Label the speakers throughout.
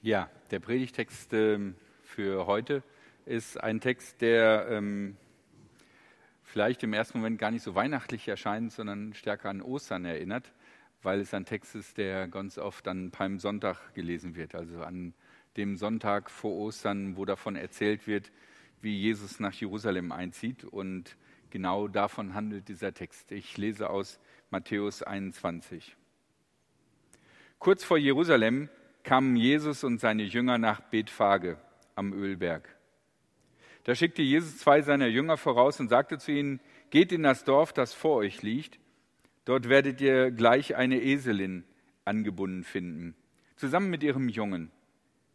Speaker 1: Ja, der Predigtext ähm, für heute ist ein Text, der ähm, vielleicht im ersten Moment gar nicht so weihnachtlich erscheint, sondern stärker an Ostern erinnert, weil es ein Text ist, der ganz oft an Palmsonntag gelesen wird, also an dem Sonntag vor Ostern, wo davon erzählt wird, wie Jesus nach Jerusalem einzieht. Und genau davon handelt dieser Text. Ich lese aus Matthäus 21. Kurz vor Jerusalem kamen Jesus und seine Jünger nach Bethphage am Ölberg. Da schickte Jesus zwei seiner Jünger voraus und sagte zu ihnen, geht in das Dorf, das vor euch liegt. Dort werdet ihr gleich eine Eselin angebunden finden, zusammen mit ihrem Jungen.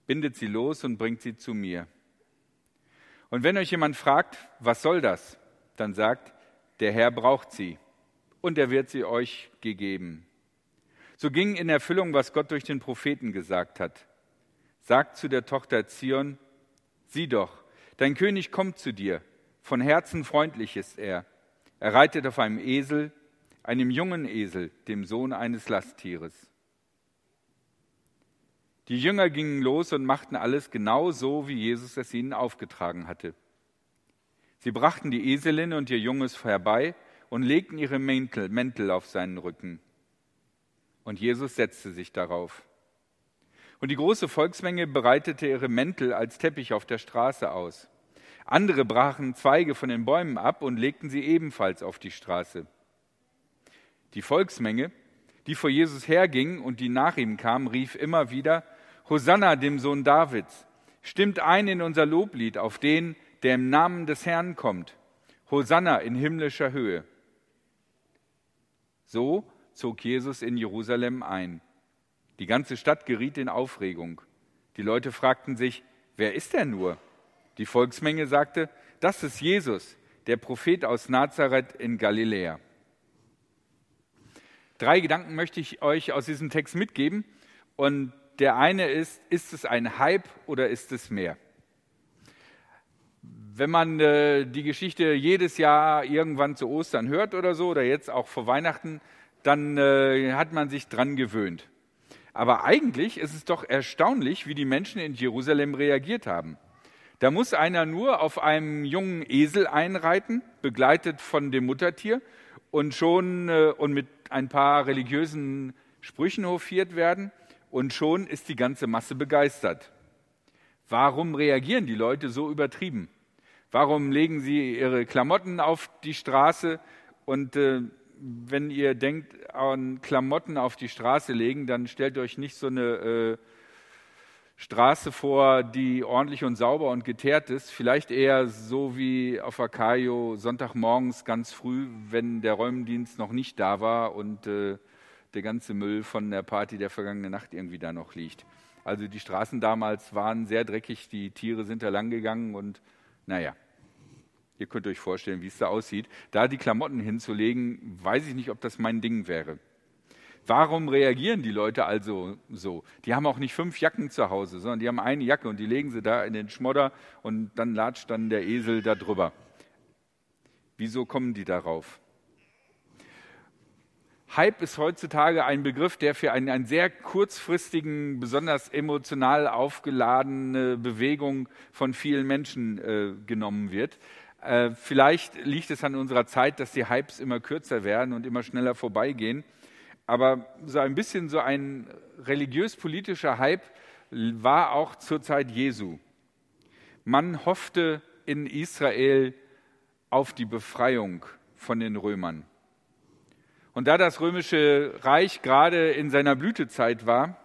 Speaker 1: Bindet sie los und bringt sie zu mir. Und wenn euch jemand fragt, was soll das, dann sagt, der Herr braucht sie und er wird sie euch gegeben. So ging in Erfüllung, was Gott durch den Propheten gesagt hat. Sagt zu der Tochter Zion, sieh doch, dein König kommt zu dir, von Herzen freundlich ist er. Er reitet auf einem Esel, einem jungen Esel, dem Sohn eines Lasttieres. Die Jünger gingen los und machten alles genau so, wie Jesus es ihnen aufgetragen hatte. Sie brachten die Eselin und ihr Junges herbei und legten ihre Mäntel, Mäntel auf seinen Rücken und Jesus setzte sich darauf. Und die große Volksmenge breitete ihre Mäntel als Teppich auf der Straße aus. Andere brachen Zweige von den Bäumen ab und legten sie ebenfalls auf die Straße. Die Volksmenge, die vor Jesus herging und die nach ihm kam, rief immer wieder, Hosanna dem Sohn Davids, stimmt ein in unser Loblied auf den, der im Namen des Herrn kommt. Hosanna in himmlischer Höhe. So zog Jesus in Jerusalem ein. Die ganze Stadt geriet in Aufregung. Die Leute fragten sich, wer ist er nur? Die Volksmenge sagte, das ist Jesus, der Prophet aus Nazareth in Galiläa. Drei Gedanken möchte ich euch aus diesem Text mitgeben. Und der eine ist, ist es ein Hype oder ist es mehr? Wenn man äh, die Geschichte jedes Jahr irgendwann zu Ostern hört oder so, oder jetzt auch vor Weihnachten, dann äh, hat man sich dran gewöhnt. Aber eigentlich ist es doch erstaunlich, wie die Menschen in Jerusalem reagiert haben. Da muss einer nur auf einem jungen Esel einreiten, begleitet von dem Muttertier, und schon äh, und mit ein paar religiösen Sprüchen hofiert werden, und schon ist die ganze Masse begeistert. Warum reagieren die Leute so übertrieben? Warum legen sie ihre Klamotten auf die Straße und äh, wenn ihr denkt an Klamotten auf die Straße legen, dann stellt euch nicht so eine äh, Straße vor, die ordentlich und sauber und geteert ist. Vielleicht eher so wie auf Akaio Sonntagmorgens ganz früh, wenn der Räumdienst noch nicht da war und äh, der ganze Müll von der Party der vergangenen Nacht irgendwie da noch liegt. Also die Straßen damals waren sehr dreckig, die Tiere sind da lang gegangen und naja. Ihr könnt euch vorstellen, wie es da aussieht. Da die Klamotten hinzulegen, weiß ich nicht, ob das mein Ding wäre. Warum reagieren die Leute also so? Die haben auch nicht fünf Jacken zu Hause, sondern die haben eine Jacke und die legen sie da in den Schmodder und dann latscht dann der Esel da drüber. Wieso kommen die darauf? Hype ist heutzutage ein Begriff, der für einen, einen sehr kurzfristigen, besonders emotional aufgeladene Bewegung von vielen Menschen äh, genommen wird. Äh, vielleicht liegt es an unserer Zeit, dass die Hypes immer kürzer werden und immer schneller vorbeigehen. Aber so ein bisschen so ein religiös-politischer Hype war auch zur Zeit Jesu. Man hoffte in Israel auf die Befreiung von den Römern. Und da das römische Reich gerade in seiner Blütezeit war,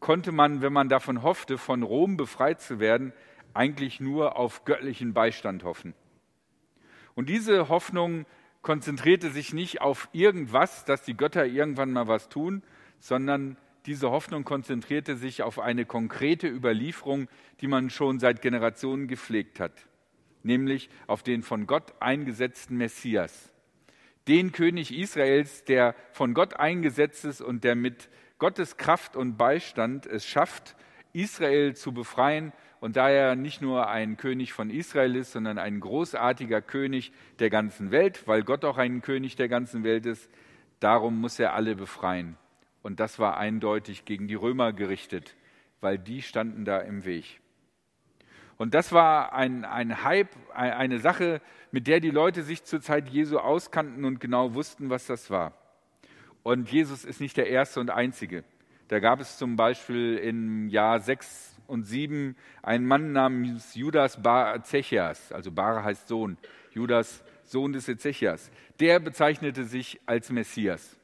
Speaker 1: konnte man, wenn man davon hoffte, von Rom befreit zu werden, eigentlich nur auf göttlichen Beistand hoffen. Und diese Hoffnung konzentrierte sich nicht auf irgendwas, dass die Götter irgendwann mal was tun, sondern diese Hoffnung konzentrierte sich auf eine konkrete Überlieferung, die man schon seit Generationen gepflegt hat, nämlich auf den von Gott eingesetzten Messias, den König Israels, der von Gott eingesetzt ist und der mit Gottes Kraft und Beistand es schafft, Israel zu befreien und da er nicht nur ein König von Israel ist, sondern ein großartiger König der ganzen Welt, weil Gott auch ein König der ganzen Welt ist, darum muss er alle befreien. Und das war eindeutig gegen die Römer gerichtet. weil die standen da im Weg. Und das war ein, ein Hype, eine Sache, mit der die Leute sich zur Zeit Jesu auskannten und genau wussten, was das war. Und Jesus ist nicht der Erste und Einzige. Da gab es zum Beispiel im Jahr 6 und 7 einen Mann namens Judas Bar Ezechias, also Bar heißt Sohn, Judas Sohn des Ezechias. Der bezeichnete sich als Messias,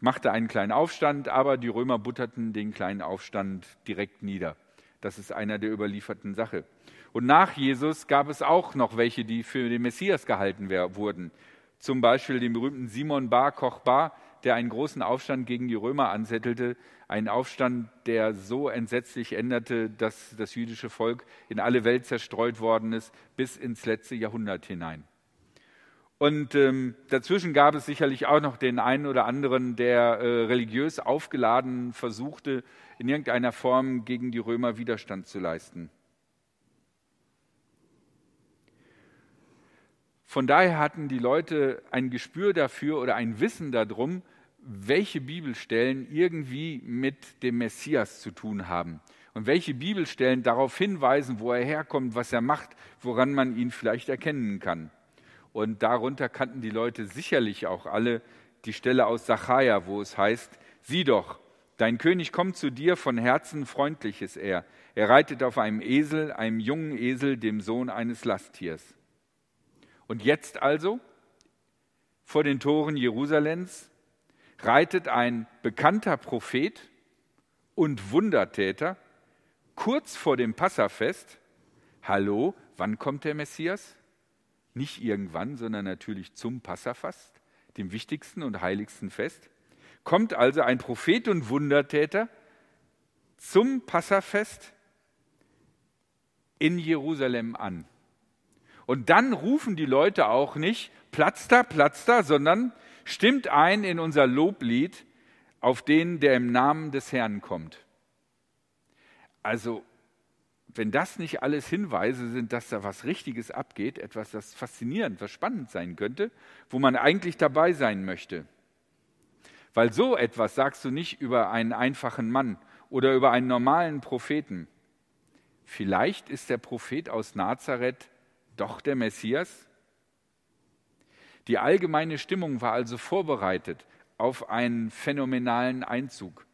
Speaker 1: machte einen kleinen Aufstand, aber die Römer butterten den kleinen Aufstand direkt nieder. Das ist einer der überlieferten Sache. Und nach Jesus gab es auch noch welche, die für den Messias gehalten wurden. Zum Beispiel den berühmten Simon Bar Kochbar, der einen großen Aufstand gegen die Römer anzettelte. Ein Aufstand, der so entsetzlich änderte, dass das jüdische Volk in alle Welt zerstreut worden ist, bis ins letzte Jahrhundert hinein. Und ähm, dazwischen gab es sicherlich auch noch den einen oder anderen, der äh, religiös aufgeladen versuchte, in irgendeiner Form gegen die Römer Widerstand zu leisten. Von daher hatten die Leute ein Gespür dafür oder ein Wissen darum, welche Bibelstellen irgendwie mit dem Messias zu tun haben und welche Bibelstellen darauf hinweisen, wo er herkommt, was er macht, woran man ihn vielleicht erkennen kann. Und darunter kannten die Leute sicherlich auch alle die Stelle aus Sacharja, wo es heißt, sieh doch, dein König kommt zu dir, von Herzen freundlich ist er. Er reitet auf einem Esel, einem jungen Esel, dem Sohn eines Lasttiers. Und jetzt also, vor den Toren Jerusalems, reitet ein bekannter Prophet und Wundertäter kurz vor dem Passafest. Hallo, wann kommt der Messias? Nicht irgendwann, sondern natürlich zum Passafast, dem wichtigsten und heiligsten Fest. Kommt also ein Prophet und Wundertäter zum Passafest in Jerusalem an. Und dann rufen die Leute auch nicht, Platz da, Platz da, sondern stimmt ein in unser Loblied auf den, der im Namen des Herrn kommt. Also wenn das nicht alles Hinweise sind, dass da was Richtiges abgeht, etwas, das faszinierend, was spannend sein könnte, wo man eigentlich dabei sein möchte. Weil so etwas sagst du nicht über einen einfachen Mann oder über einen normalen Propheten. Vielleicht ist der Prophet aus Nazareth doch der Messias? Die allgemeine Stimmung war also vorbereitet auf einen phänomenalen Einzug.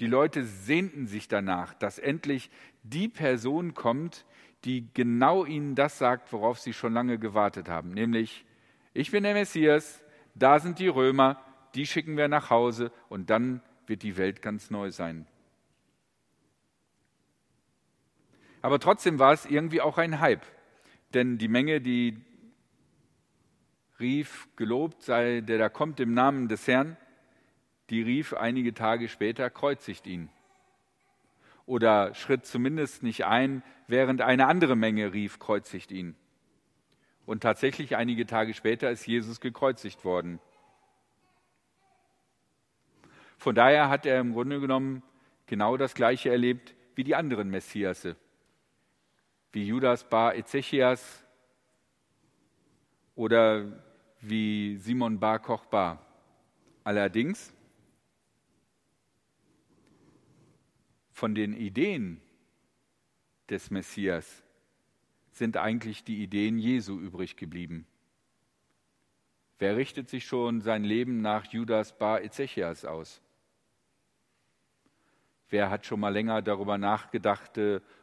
Speaker 1: Die Leute sehnten sich danach, dass endlich die Person kommt, die genau ihnen das sagt, worauf sie schon lange gewartet haben, nämlich, ich bin der Messias, da sind die Römer, die schicken wir nach Hause und dann wird die Welt ganz neu sein. Aber trotzdem war es irgendwie auch ein Hype, denn die Menge, die rief, gelobt sei, der da kommt im Namen des Herrn, die rief einige Tage später, kreuzigt ihn. Oder schritt zumindest nicht ein, während eine andere Menge rief, kreuzigt ihn. Und tatsächlich einige Tage später ist Jesus gekreuzigt worden. Von daher hat er im Grunde genommen genau das Gleiche erlebt wie die anderen Messiasse, wie Judas Bar Ezechias oder wie Simon Bar Kochbar. Allerdings von den Ideen des Messias sind eigentlich die Ideen Jesu übrig geblieben. Wer richtet sich schon sein Leben nach Judas Bar Ezechias aus? Wer hat schon mal länger darüber nachgedacht,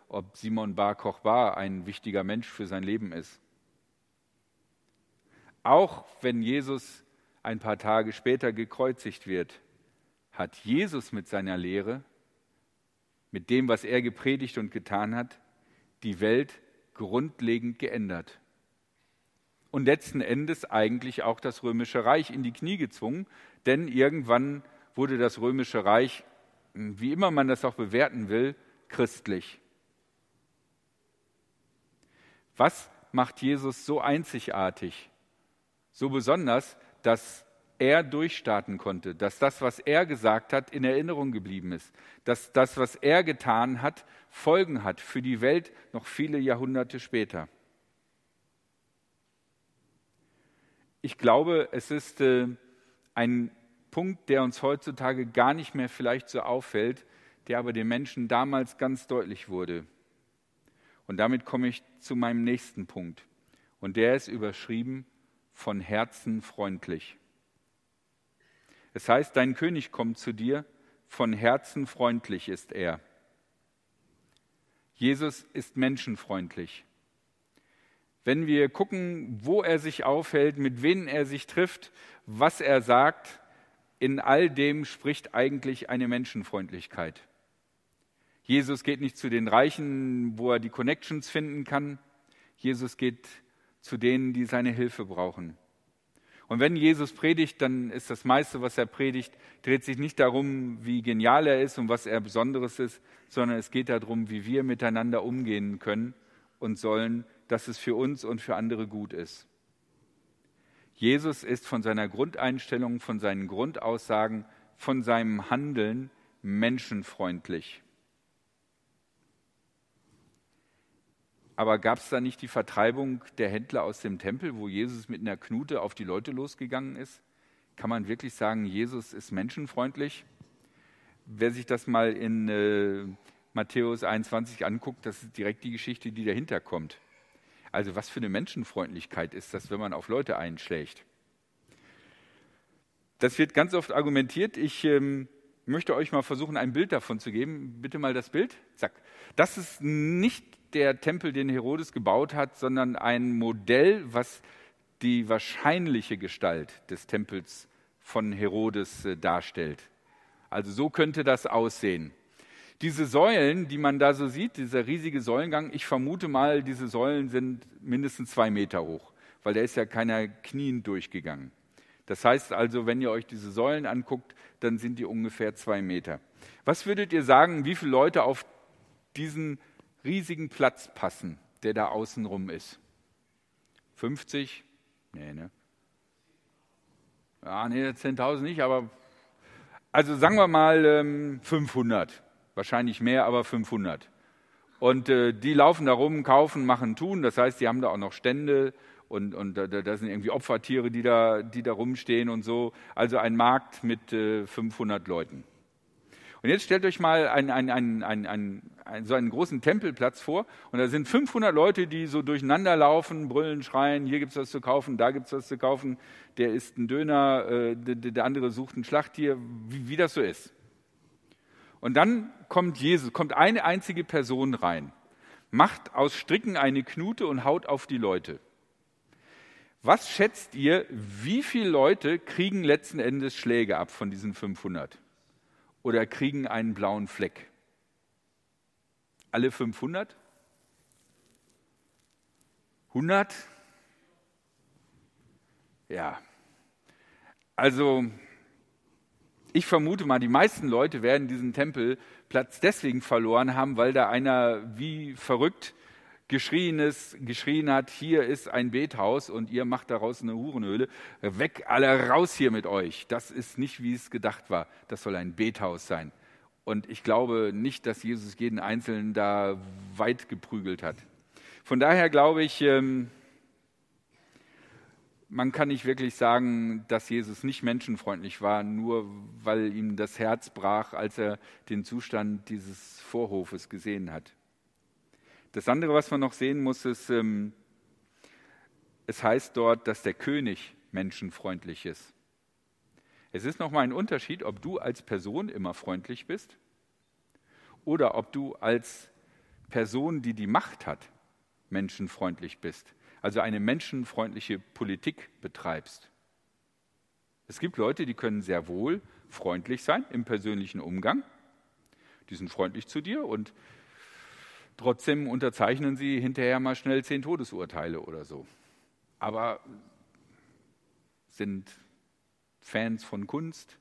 Speaker 1: ob Simon Bar Kochbar ein wichtiger Mensch für sein Leben ist? Auch wenn Jesus ein paar Tage später gekreuzigt wird, hat Jesus mit seiner Lehre mit dem, was er gepredigt und getan hat, die Welt grundlegend geändert. Und letzten Endes eigentlich auch das römische Reich in die Knie gezwungen, denn irgendwann wurde das römische Reich, wie immer man das auch bewerten will, christlich. Was macht Jesus so einzigartig, so besonders, dass er durchstarten konnte, dass das, was er gesagt hat, in Erinnerung geblieben ist, dass das, was er getan hat, Folgen hat für die Welt noch viele Jahrhunderte später. Ich glaube, es ist äh, ein Punkt, der uns heutzutage gar nicht mehr vielleicht so auffällt, der aber den Menschen damals ganz deutlich wurde. Und damit komme ich zu meinem nächsten Punkt. Und der ist überschrieben von Herzen freundlich. Es heißt, dein König kommt zu dir, von Herzen freundlich ist er. Jesus ist menschenfreundlich. Wenn wir gucken, wo er sich aufhält, mit wem er sich trifft, was er sagt, in all dem spricht eigentlich eine Menschenfreundlichkeit. Jesus geht nicht zu den Reichen, wo er die Connections finden kann. Jesus geht zu denen, die seine Hilfe brauchen. Und wenn Jesus predigt, dann ist das meiste, was er predigt, dreht sich nicht darum, wie genial er ist und was er Besonderes ist, sondern es geht darum, wie wir miteinander umgehen können und sollen, dass es für uns und für andere gut ist. Jesus ist von seiner Grundeinstellung, von seinen Grundaussagen, von seinem Handeln menschenfreundlich. Aber gab es da nicht die Vertreibung der Händler aus dem Tempel, wo Jesus mit einer Knute auf die Leute losgegangen ist? Kann man wirklich sagen, Jesus ist menschenfreundlich? Wer sich das mal in äh, Matthäus 21 anguckt, das ist direkt die Geschichte, die dahinter kommt. Also was für eine Menschenfreundlichkeit ist das, wenn man auf Leute einschlägt? Das wird ganz oft argumentiert. Ich ähm, möchte euch mal versuchen, ein Bild davon zu geben. Bitte mal das Bild. Zack. Das ist nicht der Tempel, den Herodes gebaut hat, sondern ein Modell, was die wahrscheinliche Gestalt des Tempels von Herodes äh, darstellt. Also so könnte das aussehen. Diese Säulen, die man da so sieht, dieser riesige Säulengang, ich vermute mal, diese Säulen sind mindestens zwei Meter hoch, weil da ist ja keiner Knien durchgegangen. Das heißt also, wenn ihr euch diese Säulen anguckt, dann sind die ungefähr zwei Meter. Was würdet ihr sagen, wie viele Leute auf diesen riesigen Platz passen, der da außenrum ist? 50? Nee, ne? Ja, nee, 10.000 nicht, aber also sagen wir mal ähm, 500. Wahrscheinlich mehr, aber 500. Und äh, die laufen da rum, kaufen, machen, tun. Das heißt, die haben da auch noch Stände und, und da, da sind irgendwie Opfertiere, die da, die da rumstehen und so. Also ein Markt mit äh, 500 Leuten. Und jetzt stellt euch mal einen, einen, einen, einen, so einen großen Tempelplatz vor und da sind 500 Leute, die so durcheinander laufen, brüllen, schreien, hier gibt es was zu kaufen, da gibt es was zu kaufen, der isst einen Döner, äh, der, der, andere sucht ein Schlachttier, wie, wie das so ist. Und dann kommt Jesus, kommt eine einzige Person rein, macht aus Stricken eine Knute und haut auf die Leute. Was schätzt ihr, wie viele Leute kriegen letzten Endes Schläge ab von diesen 500? Oder kriegen einen blauen Fleck? Alle 500? 100? Ja. Also, ich vermute mal, die meisten Leute werden diesen Tempelplatz deswegen verloren haben, weil da einer wie verrückt geschrien, ist, geschrien hat, hier ist ein Bethaus und ihr macht daraus eine Hurenhöhle. Weg, alle raus hier mit euch. Das ist nicht, wie es gedacht war. Das soll ein Bethaus sein. Und ich glaube nicht, dass Jesus jeden Einzelnen da weit geprügelt hat. Von daher glaube ich, ähm, man kann nicht wirklich sagen, dass Jesus nicht menschenfreundlich war, nur weil ihm das Herz brach, als er den Zustand dieses Vorhofes gesehen hat. Das andere, was man noch sehen muss, ist, ähm, es heißt dort, dass der König menschenfreundlich ist. Es ist nochmal ein Unterschied, ob du als Person immer freundlich bist oder ob du als Person, die die Macht hat, menschenfreundlich bist. Also eine menschenfreundliche Politik betreibst. Es gibt Leute, die können sehr wohl freundlich sein im persönlichen Umgang. Die sind freundlich zu dir und Trotzdem unterzeichnen sie hinterher mal schnell zehn Todesurteile oder so. Aber sind Fans von Kunst,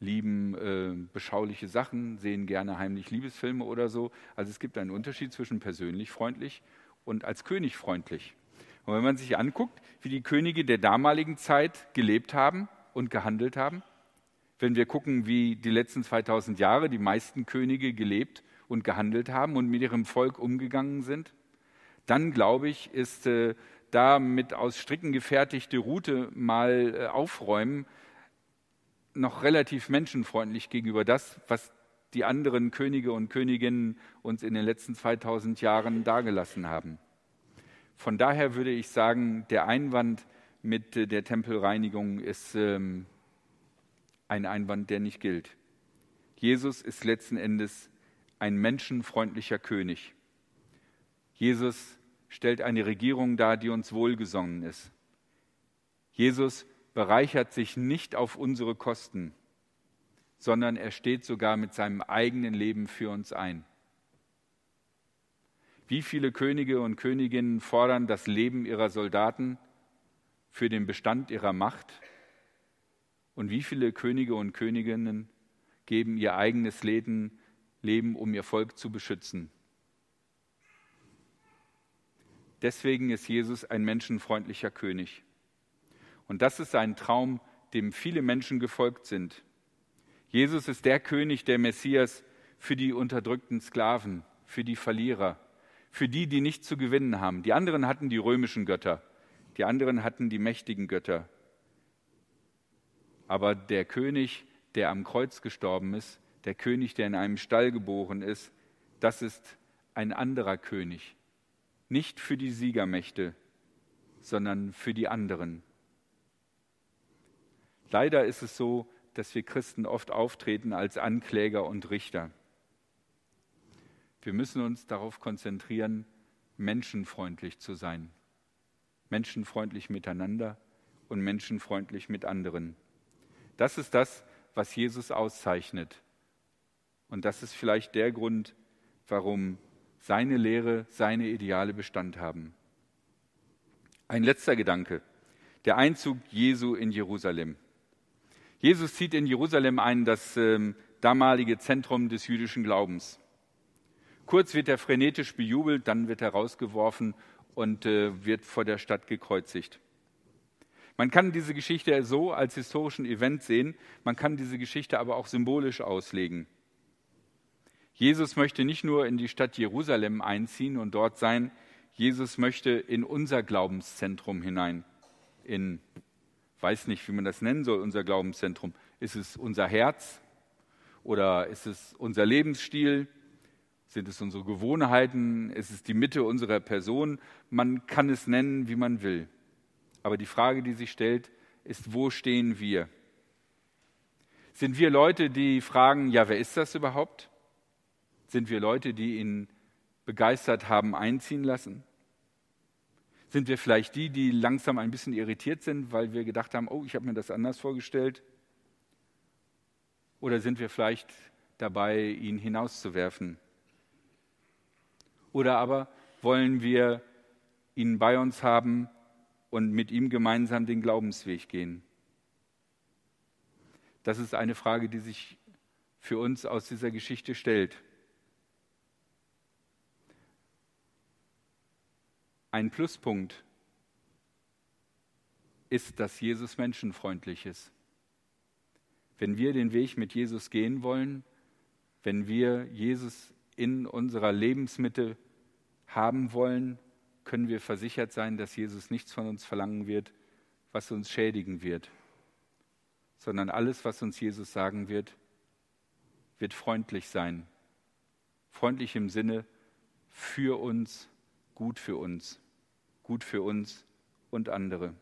Speaker 1: lieben äh, beschauliche Sachen, sehen gerne heimlich Liebesfilme oder so. Also es gibt einen Unterschied zwischen persönlich freundlich und als König freundlich. Und wenn man sich anguckt, wie die Könige der damaligen Zeit gelebt haben und gehandelt haben, wenn wir gucken, wie die letzten 2000 Jahre die meisten Könige gelebt und gehandelt haben und mit ihrem Volk umgegangen sind, dann glaube ich, ist äh, da mit aus Stricken gefertigte Route mal äh, aufräumen noch relativ menschenfreundlich gegenüber das, was die anderen Könige und Königinnen uns in den letzten 2000 Jahren dargelassen haben. Von daher würde ich sagen, der Einwand mit der Tempelreinigung ist ähm, ein Einwand, der nicht gilt. Jesus ist letzten Endes ein menschenfreundlicher König. Jesus stellt eine Regierung dar, die uns wohlgesonnen ist. Jesus bereichert sich nicht auf unsere Kosten, sondern er steht sogar mit seinem eigenen Leben für uns ein. Wie viele Könige und Königinnen fordern das Leben ihrer Soldaten für den Bestand ihrer Macht? Und wie viele Könige und Königinnen geben ihr eigenes Leben, Leben um ihr Volk zu beschützen? Deswegen ist Jesus ein menschenfreundlicher König. Und das ist ein Traum, dem viele Menschen gefolgt sind. Jesus ist der König, der Messias für die unterdrückten Sklaven, für die Verlierer, für die, die nicht zu gewinnen haben. Die anderen hatten die römischen Götter, die anderen hatten die mächtigen Götter. Aber der König, der am Kreuz gestorben ist, der König, der in einem Stall geboren ist, das ist ein anderer König. Nicht für die Siegermächte, sondern für die anderen. Leider ist es so, dass wir Christen oft auftreten als Ankläger und Richter. Wir müssen uns darauf konzentrieren, menschenfreundlich zu sein. Menschenfreundlich miteinander und menschenfreundlich mit anderen. Das ist das, was Jesus auszeichnet. Und das ist vielleicht der Grund, warum seine Lehre, seine Ideale Bestand haben. Ein letzter Gedanke. Der Einzug Jesu in Jerusalem. Jesus zieht in Jerusalem ein, das ähm, damalige Zentrum des jüdischen Glaubens. Kurz wird er frenetisch bejubelt, dann wird er rausgeworfen und äh, wird vor der Stadt gekreuzigt. Man kann diese Geschichte so als historischen Event sehen, man kann diese Geschichte aber auch symbolisch auslegen. Jesus möchte nicht nur in die Stadt Jerusalem einziehen und dort sein, Jesus möchte in unser Glaubenszentrum hinein, in weiß nicht, wie man das nennen soll, unser Glaubenszentrum. Ist es unser Herz oder ist es unser Lebensstil? Sind es unsere Gewohnheiten? Ist es die Mitte unserer Person? Man kann es nennen, wie man will. Aber die Frage, die sich stellt, ist, wo stehen wir? Sind wir Leute, die fragen, ja, wer ist das überhaupt? Sind wir Leute, die ihn begeistert haben einziehen lassen? Sind wir vielleicht die, die langsam ein bisschen irritiert sind, weil wir gedacht haben, oh, ich habe mir das anders vorgestellt? Oder sind wir vielleicht dabei, ihn hinauszuwerfen? Oder aber wollen wir ihn bei uns haben und mit ihm gemeinsam den Glaubensweg gehen? Das ist eine Frage, die sich für uns aus dieser Geschichte stellt. Ein Pluspunkt ist, dass Jesus menschenfreundlich ist. Wenn wir den Weg mit Jesus gehen wollen, wenn wir Jesus in unserer Lebensmitte haben wollen, können wir versichert sein, dass Jesus nichts von uns verlangen wird, was uns schädigen wird, sondern alles, was uns Jesus sagen wird, wird freundlich sein. Freundlich im Sinne für uns gut für uns, gut für uns und andere.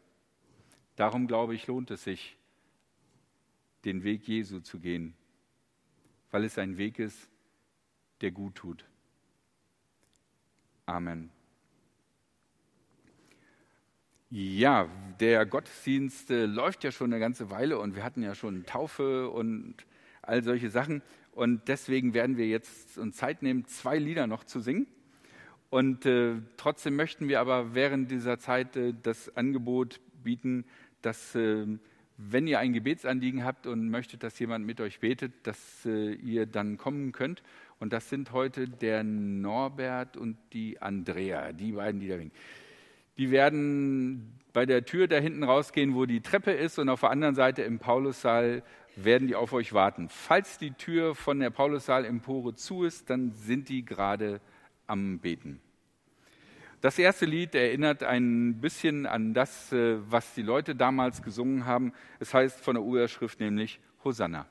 Speaker 1: Darum glaube ich, lohnt es sich, den Weg Jesu zu gehen, weil es ein Weg ist, der gut tut. Amen. Ja, der Gottesdienst äh, läuft ja schon eine ganze Weile und wir hatten ja schon Taufe und all solche Sachen. Und deswegen werden wir jetzt uns Zeit nehmen, zwei Lieder noch zu singen. Und äh, trotzdem möchten wir aber während dieser Zeit äh, das Angebot bieten, dass äh, wenn ihr ein Gebetsanliegen habt und möchtet, dass jemand mit euch betet, dass äh, ihr dann kommen könnt. Und das sind heute der Norbert und die Andrea, die beiden, die da winken. Die werden bei der Tür da hinten rausgehen, wo die Treppe ist, und auf der anderen Seite im Paulussaal werden die auf euch warten. Falls die Tür von der Paulussaal-Empore zu ist, dann sind die gerade am Beten. Das erste Lied erinnert ein bisschen an das, äh, was die Leute damals gesungen haben. Es heißt von der Urschrift nämlich Hosanna.